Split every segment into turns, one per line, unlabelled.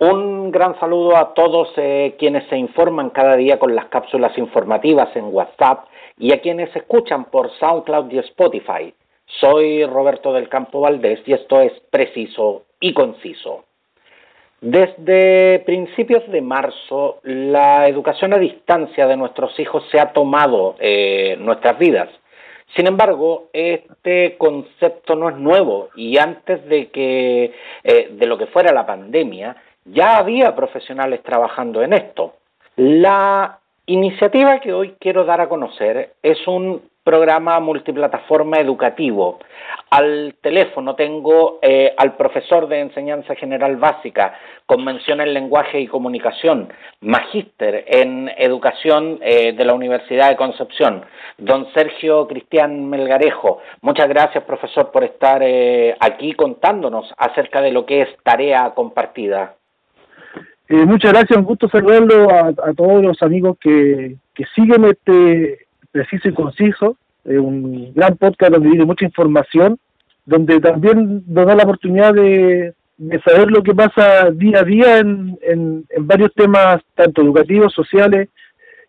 Un gran saludo a todos eh, quienes se informan cada día con las cápsulas informativas en WhatsApp y a quienes escuchan por SoundCloud y Spotify. Soy Roberto del Campo Valdés y esto es preciso y conciso. Desde principios de marzo, la educación a distancia de nuestros hijos se ha tomado eh, nuestras vidas. Sin embargo, este concepto no es nuevo y antes de que eh, de lo que fuera la pandemia, ya había profesionales trabajando en esto. La iniciativa que hoy quiero dar a conocer es un programa multiplataforma educativo. Al teléfono tengo eh, al profesor de enseñanza general básica con mención en lenguaje y comunicación, magíster en educación eh, de la Universidad de Concepción, don Sergio Cristian Melgarejo. Muchas gracias, profesor, por estar eh, aquí contándonos acerca de lo que es tarea compartida.
Muchas gracias, un gusto saludarlo a, todos los amigos que, que siguen este preciso y conciso, eh, un gran podcast donde viene mucha información, donde también nos da la oportunidad de, saber lo que pasa día a día en, en, varios temas, tanto educativos, sociales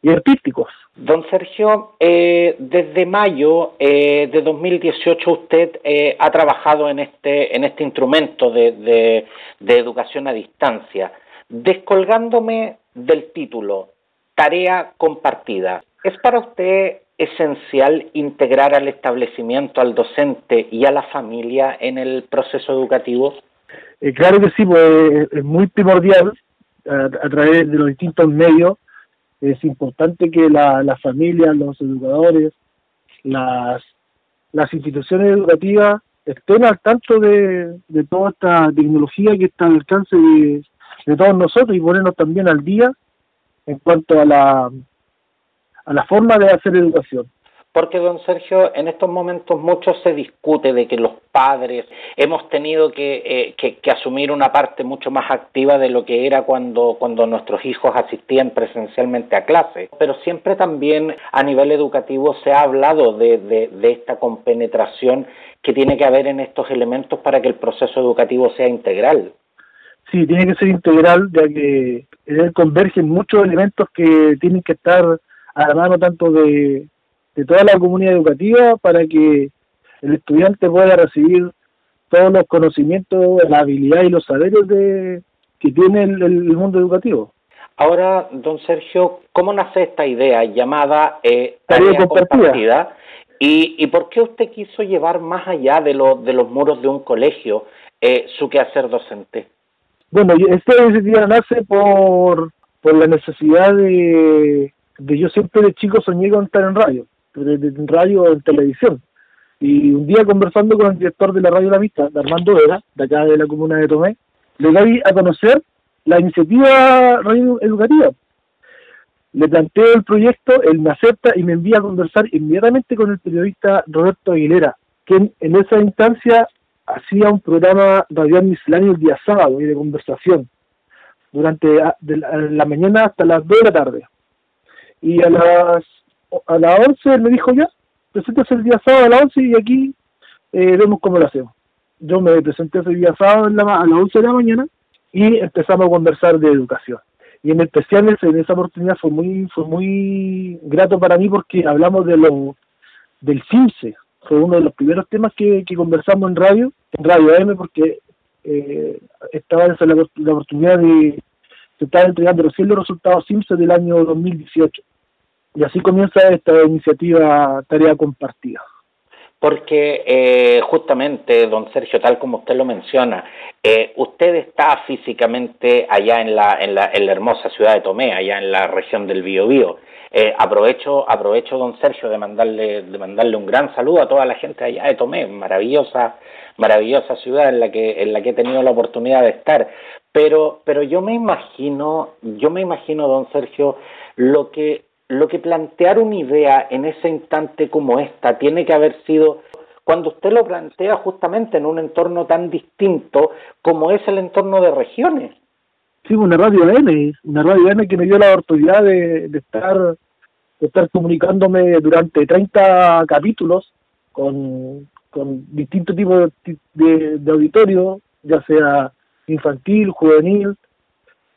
y artísticos.
Don Sergio, eh, desde mayo eh, de 2018 usted eh, ha trabajado en este, en este instrumento de, de educación a distancia. Descolgándome del título, tarea compartida. ¿Es para usted esencial integrar al establecimiento, al docente y a la familia en el proceso educativo?
Eh, claro que sí, pues es muy primordial a, través de los distintos medios. Es importante que la, la familia, los educadores, las, las instituciones educativas estén al tanto de, de toda esta tecnología que está al alcance de, de todos nosotros y ponernos también al día en cuanto a la a la forma de hacer educación.
Porque, don Sergio, en estos momentos mucho se discute de que los padres hemos tenido eh, que, que, asumir una parte mucho más activa de lo que era cuando, cuando nuestros hijos asistían presencialmente a clase. Pero siempre también a nivel educativo se ha hablado de, de esta compenetración que tiene que haber en estos elementos para que el proceso educativo sea integral.
Sí, tiene que ser integral, ya que en él convergen muchos elementos que tienen que estar a la mano tanto de, toda la comunidad educativa para que el estudiante pueda recibir todos los conocimientos, la habilidad y los saberes de, que tiene el, mundo educativo.
Ahora, don Sergio, ¿cómo nace esta idea llamada eh, tarea, compartida? ¿Y, ¿Y por qué usted quiso llevar más allá de, lo, de los muros de un colegio eh, su quehacer docente?
Bueno, esta iniciativa nace por, por la necesidad de, de yo siempre de chico soñé con estar en radio, en radio o en televisión. Y un día conversando con el director de la radio La Vista, Armando Vera, de acá de la comuna de Tomé, le di a conocer la iniciativa radio educativa. Le planteo el proyecto, él me acepta y me envía a conversar inmediatamente con el periodista Roberto Aguilera, quien en esa instancia hacía un programa radial misceláneo el día sábado y de conversación, durante la mañana hasta las 2 de la tarde. Y a las a las 11 él me dijo ya, preséntese el día sábado a las 11 y aquí eh, vemos cómo lo hacemos. Yo me presenté ese día sábado a las 11 de la mañana y empezamos a conversar de educación. Y en especial en esa oportunidad fue muy fue muy grato para mí porque hablamos de lo del CIMSE. Fue uno de los primeros temas que, conversamos en radio, en Radio M, porque eh, estaba esa la, oportunidad de, están entregando recién los resultados CIMSE del año 2018. Y así comienza esta iniciativa Tarea Compartida.
Porque eh, justamente, don Sergio, tal como usted lo menciona, eh, usted está físicamente allá en la, en, la, en la hermosa ciudad de Tomé, allá en la región del Biobío. Eh, aprovecho, aprovecho, don Sergio, de mandarle, de mandarle un gran saludo a toda la gente allá de Tomé, maravillosa, maravillosa ciudad en la que, en la que he tenido la oportunidad de estar. Pero, pero yo me imagino, yo me imagino, don Sergio, lo que, lo que plantear una idea en ese instante como esta tiene que haber sido cuando usted lo plantea justamente en un entorno tan distinto como es el entorno de regiones.
Sí, una radio N, una radio N que me dio la oportunidad de, estar de estar comunicándome durante 30 capítulos con, con distintos tipos de, de, de auditorio, ya sea infantil, juvenil,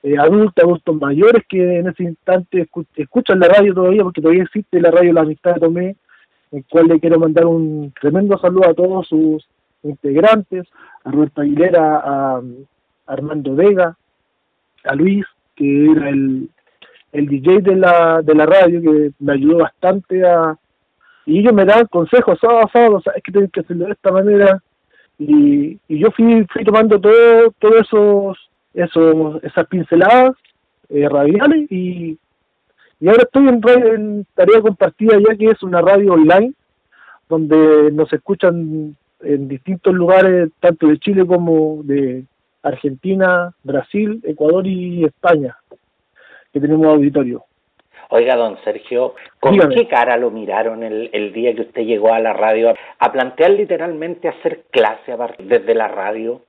eh, adultos, adultos mayores que en ese instante escuchan la radio todavía, porque todavía existe la radio La Amistad de Tomé, el cual le quiero mandar un tremendo saludo a todos sus integrantes, a Roberto Aguilera, a, Armando Vega, a Luis, que era el, el DJ de la, de la radio, que me ayudó bastante a... Y ellos me dan consejos, sábado, sábado, sabes que tienes que hacerlo de esta manera. Y, y yo fui, fui tomando todo, todos esos eso, esas pinceladas eh, radiales y, y ahora estoy en, en tarea compartida ya que es una radio online donde nos escuchan en distintos lugares tanto de Chile como de Argentina, Brasil, Ecuador y España que tenemos auditorio.
Oiga, don Sergio, ¿con qué cara lo miraron el, el, día que usted llegó a la radio a plantear literalmente hacer clase desde la radio?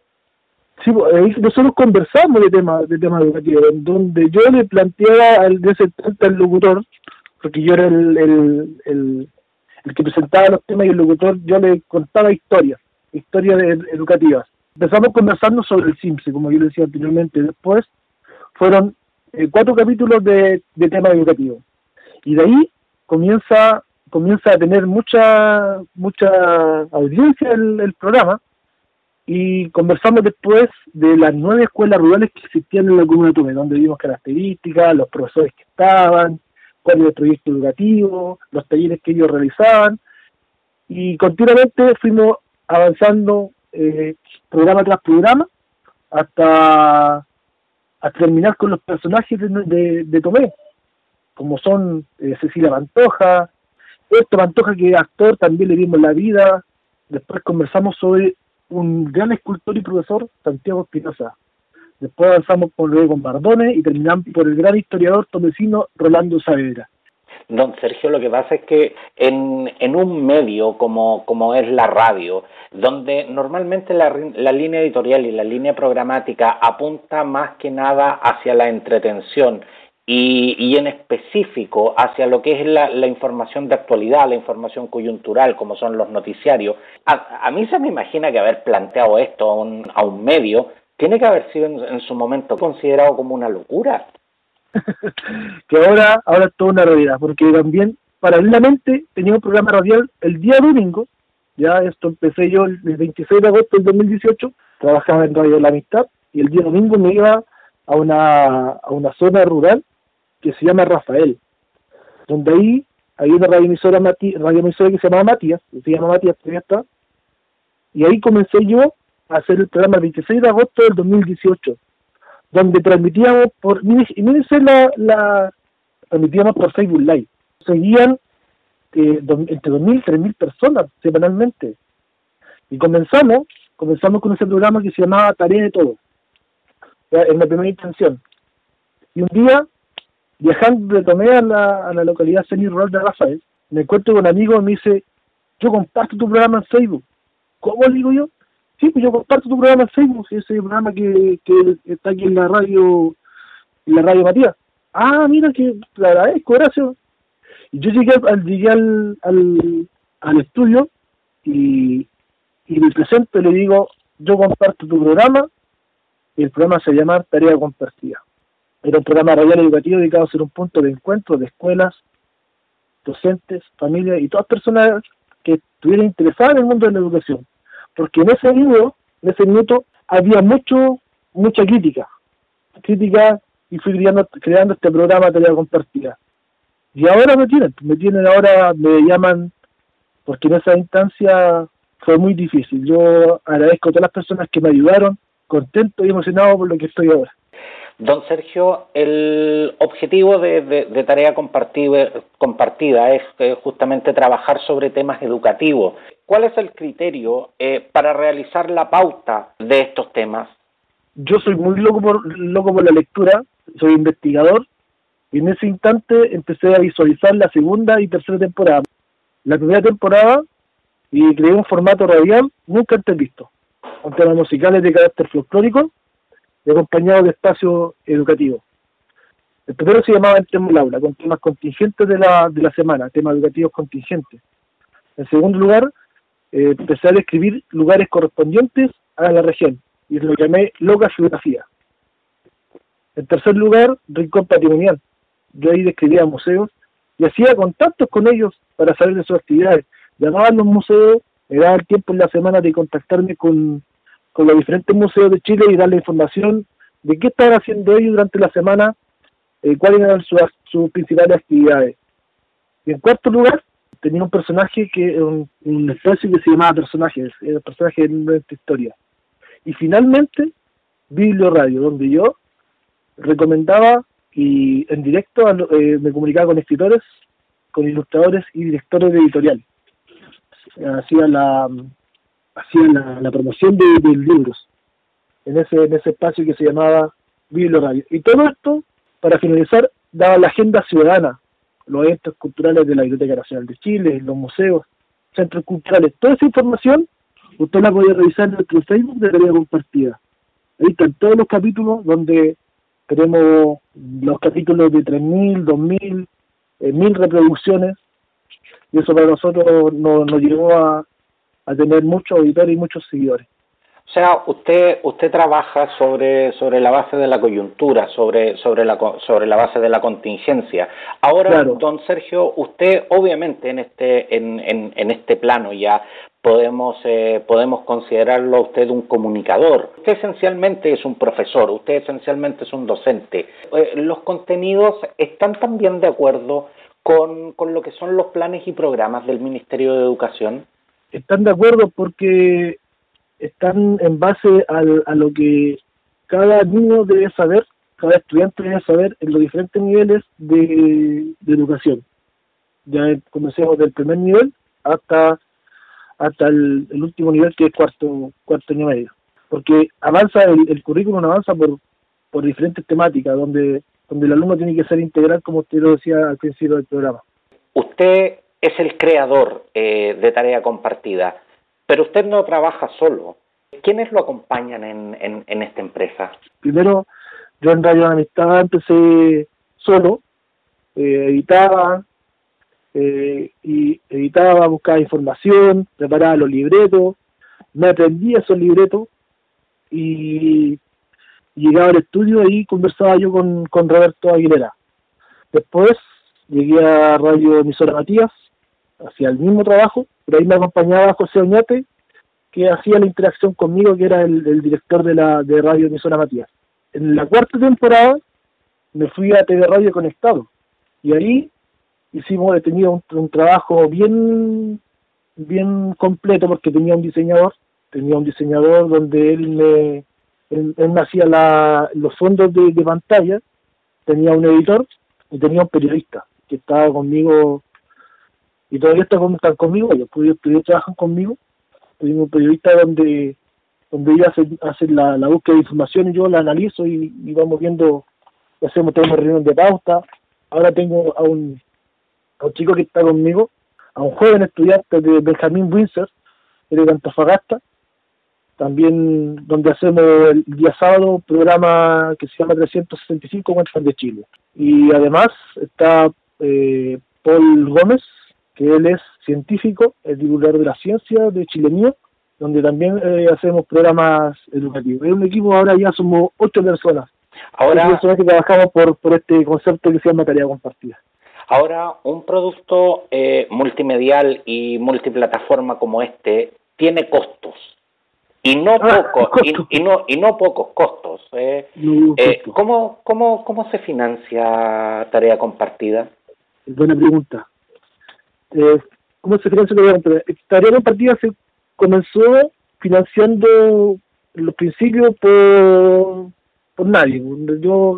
Sí, pues, nosotros conversamos de temas de tema educativos, donde yo le planteaba al, ese al locutor, porque yo era el, el, el, que presentaba los temas y el locutor, yo le contaba historias, historias educativas. Empezamos conversando sobre el CIMSE, como yo le decía anteriormente. Después fueron eh, cuatro capítulos de, de temas educativos. Y de ahí comienza comienza a tener mucha mucha audiencia el, el programa y conversamos después de las nueve escuelas rurales que existían en la comuna de Tume, donde vimos características, los profesores que estaban, cuál era el proyecto educativo, los talleres que ellos realizaban, y continuamente fuimos avanzando eh, programa tras programa hasta, terminar con los personajes de, de, Tomé, como son eh, Cecilia Pantoja, este Pantoja que es actor, también le dimos la vida, después conversamos sobre un gran escultor y profesor, Santiago Espinosa. Después avanzamos por luego con Bardones y terminamos por el gran historiador tomecino Rolando Saavedra.
Don Sergio, lo que pasa es que en, en un medio como, como es la radio, donde normalmente la, la, línea editorial y la línea programática apunta más que nada hacia la entretención y, y, en específico hacia lo que es la, la, información de actualidad, la información coyuntural, como son los noticiarios. A, a mí se me imagina que haber planteado esto a un, a un medio tiene que haber sido en, su momento considerado como una locura.
que ahora, ahora es toda una realidad, porque también paralelamente tenía un programa radial el día domingo, ya esto empecé yo el 26 de agosto del 2018, trabajaba en Radio La Amistad y el día domingo me iba a una, a una zona rural que se llama Rafael, donde ahí hay una radioemisora, radioemisora que se llama Matías, se llama Matías, está, y ahí comencé yo a hacer el programa el 26 de agosto del 2018, donde transmitíamos por, y la, la, transmitíamos por Facebook Live, seguían eh, entre 2.000 y 3.000 personas semanalmente, y comenzamos, comenzamos con ese programa que se llamaba Tarea de Todo, en la primera intención, y un día Viajando de Tomé a la, a la localidad semi-rural de Rafael, me encuentro con un amigo y me dice, yo comparto tu programa en Facebook. ¿Cómo le digo yo? Sí, pues yo comparto tu programa en Facebook, ese programa que, que está aquí en la radio, en la radio Matías. Ah, mira que te agradezco, gracias. Y yo llegué al, llegué al, al, al estudio y, y me presento y le digo, yo comparto tu programa y el programa se llama Tarea Compartida. Era un programa radial educativo dedicado a ser un punto de encuentro de escuelas, docentes, familias y todas personas que estuvieran interesadas en el mundo de la educación. Porque en ese minuto, en ese minuto había mucho, mucha crítica. Crítica y fui creando, creando este programa tarea compartida. Y ahora me tienen, me tienen ahora, me llaman, porque en esa instancia fue muy difícil. Yo agradezco a todas las personas que me ayudaron, contento y emocionado por lo que estoy ahora.
Don Sergio, el objetivo de, tarea compartida, es eh, justamente trabajar sobre temas educativos. ¿Cuál es el criterio eh, para realizar la pauta de estos temas?
Yo soy muy loco por, loco por la lectura, soy investigador y en ese instante empecé a visualizar la segunda y tercera temporada. La primera temporada y creé un formato radial nunca antes visto, con temas musicales de carácter folclórico y acompañado de espacios educativos. El primero se llamaba Entremos el aula, con temas contingentes de la, de la semana, temas educativos contingentes. En segundo lugar, eh, empecé a describir lugares correspondientes a la región y lo llamé Loca Geografía. En tercer lugar, Rincón Patrimonial. Yo ahí describía museos y hacía contactos con ellos para saber de sus actividades. Llamaba a los museos, me daba el tiempo en la semana de contactarme con, con los diferentes museos de Chile y darle información de qué estaban haciendo ellos durante la semana, eh, cuáles eran sus, sus principales actividades. Y en cuarto lugar, tenía un personaje que un, un espacio que se llamaba personajes, el personaje de nuestra historia. Y finalmente, Biblio Radio, donde yo recomendaba y en directo eh, me comunicaba con escritores, con ilustradores y directores de editorial. Hacía la hacía la, promoción de, libros en ese en ese espacio que se llamaba Biblio. Y todo esto, para finalizar, daba la agenda ciudadana, los eventos culturales de la Biblioteca Nacional de Chile, los museos, centros culturales, toda esa información usted la puede revisar en nuestro Facebook de tarea compartida. Ahí están todos los capítulos donde tenemos los capítulos de 3.000, 2.000, eh, 1.000 reproducciones y eso para nosotros nos, nos llevó a, a tener muchos auditores y muchos seguidores.
O sea, usted usted trabaja sobre sobre la base de la coyuntura, sobre sobre la sobre la base de la contingencia. Ahora,
Claro.
don Sergio, usted obviamente en este en, en, en este plano ya podemos eh, podemos considerarlo a usted un comunicador. Usted esencialmente es un profesor, usted esencialmente es un docente. Eh, los contenidos están también de acuerdo con, con lo que son los planes y programas del Ministerio de Educación.
Están de acuerdo porque están en base al, a lo que cada niño debe saber, cada estudiante debe saber en los diferentes niveles de, de educación. Ya comencemos del primer nivel hasta hasta el, último nivel que es cuarto cuarto año medio. Porque avanza el, el currículum avanza por, por diferentes temáticas donde donde el alumno tiene que ser integral como usted lo decía al principio del programa.
Usted es el creador eh, de tarea compartida, pero usted no trabaja solo. ¿Quiénes lo acompañan en, en, en esta empresa?
Primero, yo en Radio Amistad empecé solo, eh, editaba, eh, y editaba, buscaba información, preparaba los libretos, me aprendí esos libretos y llegaba al estudio y conversaba yo con, con Roberto Aguilera. Después llegué a Radio Emisora Matías, hacía el mismo trabajo, pero ahí me acompañaba José Oñate, que hacía la interacción conmigo, que era el, director de la de Radio Emisora Matías. En la cuarta temporada me fui a TV Radio Conectado y ahí hicimos tenía un, un trabajo bien bien completo porque tenía un diseñador tenía un diseñador donde él me él, él me hacía la, los fondos de, de, pantalla tenía un editor y tenía un periodista que estaba conmigo y todavía está con, están conmigo ellos, trabajan conmigo. Tengo un periodista donde donde ellos hacen, hacen la, la, búsqueda de información y yo la analizo y, y vamos viendo hacemos tenemos reuniones de pauta. Ahora tengo a un a un chico que está conmigo, a un joven estudiante de Benjamín Windsor, de Antofagasta, también donde hacemos el día sábado un programa que se llama 365 Cuentas de Chile. Y además está eh, Paul Gómez, que él es científico, el divulgador de la ciencia de Chile Mío, donde también eh, hacemos programas educativos. Es un equipo, ahora ya somos ocho personas.
Ahora,
ocho personas que trabajamos por, por este concepto que se llama tarea compartida.
Ahora, un producto eh, multimedial y multiplataforma como este tiene costos y no
ah,
pocos y, y, no y no pocos costos. Eh.
No,
eh, ¿cómo, cómo, ¿Cómo se financia tarea compartida?
Buena pregunta. Eh, ¿Cómo se financia tarea compartida? Tarea compartida se comenzó financiando los principios por, por nadie. Yo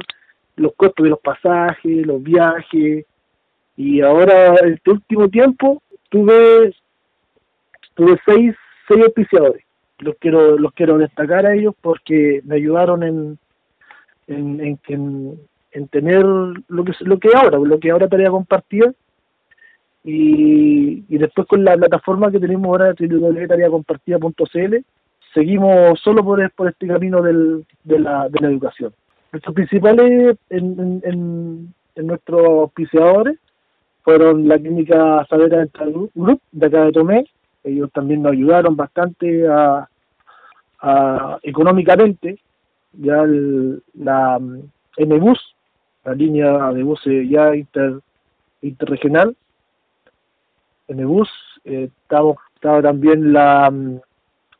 los costos de los pasajes, los viajes, y ahora este último tiempo tuve tuve seis seis auspiciadores los quiero los quiero destacar a ellos porque me ayudaron en en, en, en, en tener lo que lo que ahora lo que ahora tarea compartida y, y después con la plataforma que tenemos ahora www.tareacompartida.cl seguimos solo por, este camino de, la, de la educación nuestros principales en, en, en nuestros auspiciadores fueron la clínica Savera Dental Group de acá de Tomé. Ellos también nos ayudaron bastante económicamente. Ya el, la, MBUS, la línea de buses ya inter, interregional. MBUS, eh, estaba, también la, mm,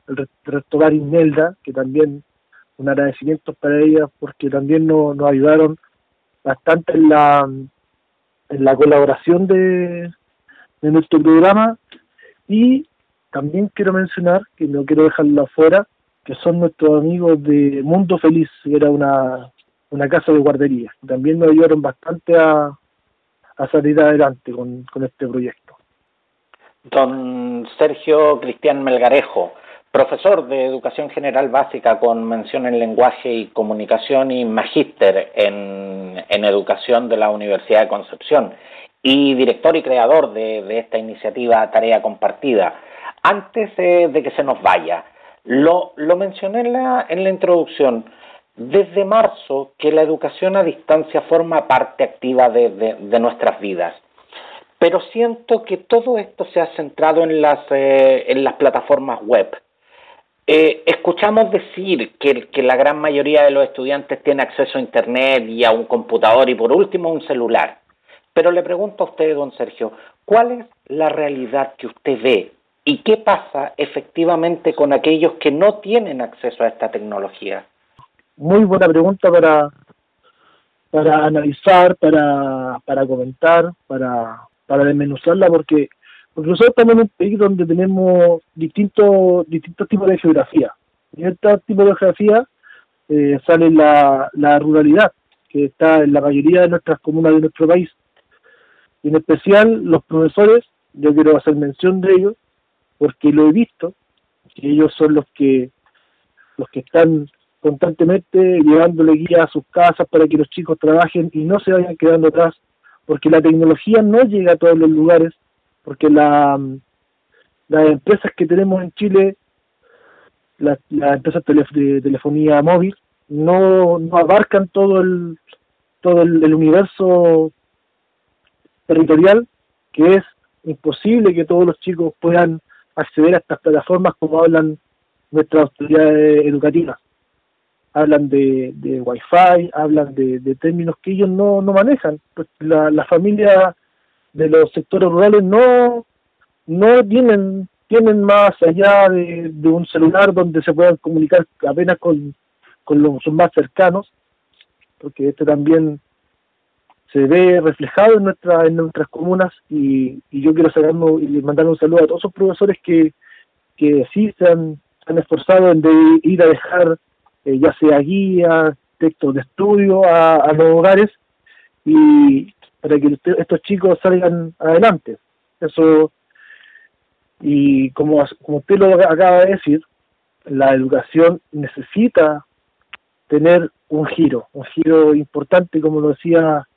el restaurar Inelda, que también un agradecimiento para ella porque también nos, ayudaron bastante en la, en la colaboración de, de nuestro programa y también quiero mencionar, que no quiero dejarlo afuera, que son nuestros amigos de Mundo Feliz, que era una, una casa de guardería. También nos ayudaron bastante a, a salir adelante con, con este proyecto.
Don Sergio Cristian Melgarejo, profesor de Educación General Básica con mención en Lenguaje y Comunicación y magíster en, en Educación de la Universidad de Concepción y director y creador de, esta iniciativa Tarea Compartida. Antes de que se nos vaya, lo, lo mencioné en la, en la introducción, desde marzo que la educación a distancia forma parte activa de, nuestras vidas. Pero siento que todo esto se ha centrado en las, eh, en las plataformas web. Eh, escuchamos decir que, la gran mayoría de los estudiantes tiene acceso a Internet y a un computador y por último un celular. Pero le pregunto a usted, don Sergio, ¿cuál es la realidad que usted ve y qué pasa efectivamente con aquellos que no tienen acceso a esta tecnología?
Muy buena pregunta para, para analizar, para, para comentar, para, para desmenuzarla, porque, porque nosotros estamos en un país donde tenemos distintos, distintos tipos de geografía. En este tipo de geografía eh, sale la, ruralidad, que está en la mayoría de nuestras comunas de nuestro país y en especial los profesores, yo quiero hacer mención de ellos, porque lo he visto, que ellos son los que los que están constantemente llevándole guía a sus casas para que los chicos trabajen y no se vayan quedando atrás, porque la tecnología no llega a todos los lugares, porque la, las empresas que tenemos en Chile, las, empresas de telefonía móvil, no, no abarcan todo el todo el universo territorial que es imposible que todos los chicos puedan acceder a estas plataformas como hablan nuestras autoridades educativas. Hablan de, de Wi-Fi, hablan de, términos que ellos no, no manejan. Pues la, la familia de los sectores rurales no, no tienen, tienen más allá de, un celular donde se puedan comunicar apenas con, con los más cercanos, porque este también se ve reflejado en, nuestra, en nuestras comunas y, yo quiero sacarnos y mandar un saludo a todos esos profesores que, que sí se han, esforzado en de ir a dejar eh, ya sea guía, textos de estudio a, los hogares y para que estos chicos salgan adelante. Eso, y como, como usted lo acaba de decir, la educación necesita tener un giro, un giro importante, como lo decía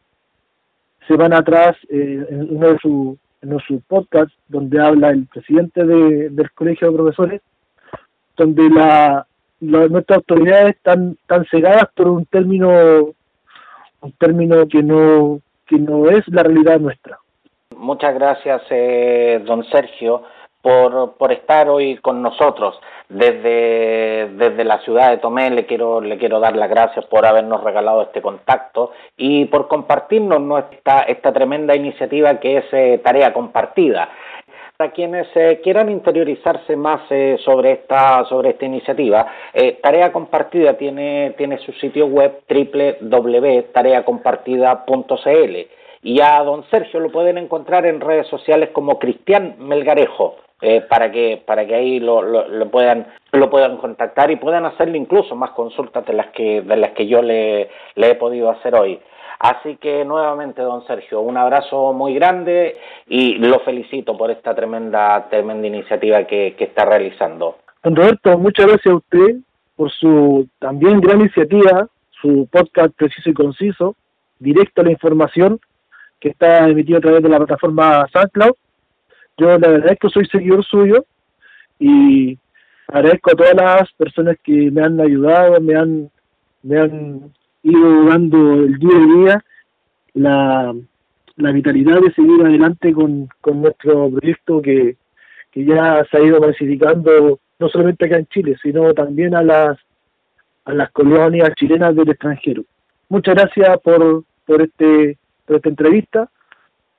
semana atrás eh, en uno de sus en su podcast donde habla el presidente de, del colegio de profesores donde la, nuestras autoridades están tan cegadas por un término un término que no que no es la realidad nuestra
muchas gracias eh, don Sergio por, por estar hoy con nosotros. Desde, desde la ciudad de Tomé le quiero, le quiero dar las gracias por habernos regalado este contacto y por compartirnos esta, esta tremenda iniciativa que es eh, Tarea Compartida. Para quienes eh, quieran interiorizarse más eh, sobre esta sobre esta iniciativa, Tarea Compartida tiene, tiene su sitio web www.tareacompartida.cl y a don Sergio lo pueden encontrar en redes sociales como Cristian Melgarejo. Eh, para que para que ahí lo, lo, puedan lo puedan contactar y puedan hacerle incluso más consultas de las que de las que yo le, le he podido hacer hoy. Así que nuevamente, don Sergio, un abrazo muy grande y lo felicito por esta tremenda tremenda iniciativa que, está realizando.
Don Roberto, muchas gracias a usted por su también gran iniciativa, su podcast preciso y conciso, directo a la información, que está emitido a través de la plataforma SoundCloud yo la verdad es que soy seguidor suyo y agradezco a todas las personas que me han ayudado, me han, me han ido dando el día a día la, la vitalidad de seguir adelante con, con nuestro proyecto que, que ya se ha ido masificando no solamente acá en Chile, sino también a las, a las colonias chilenas del extranjero. muchas gracias por, por, este, por esta entrevista.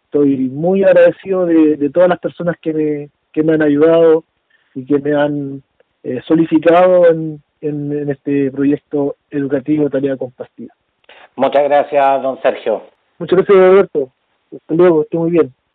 Estoy muy agradecido de, todas las personas que me, que me han ayudado y que me han eh, solicitado en, en, este proyecto educativo Tarea Compartida.
Muchas gracias, don Sergio.
Muchas gracias, Roberto. Hasta luego, estoy muy bien.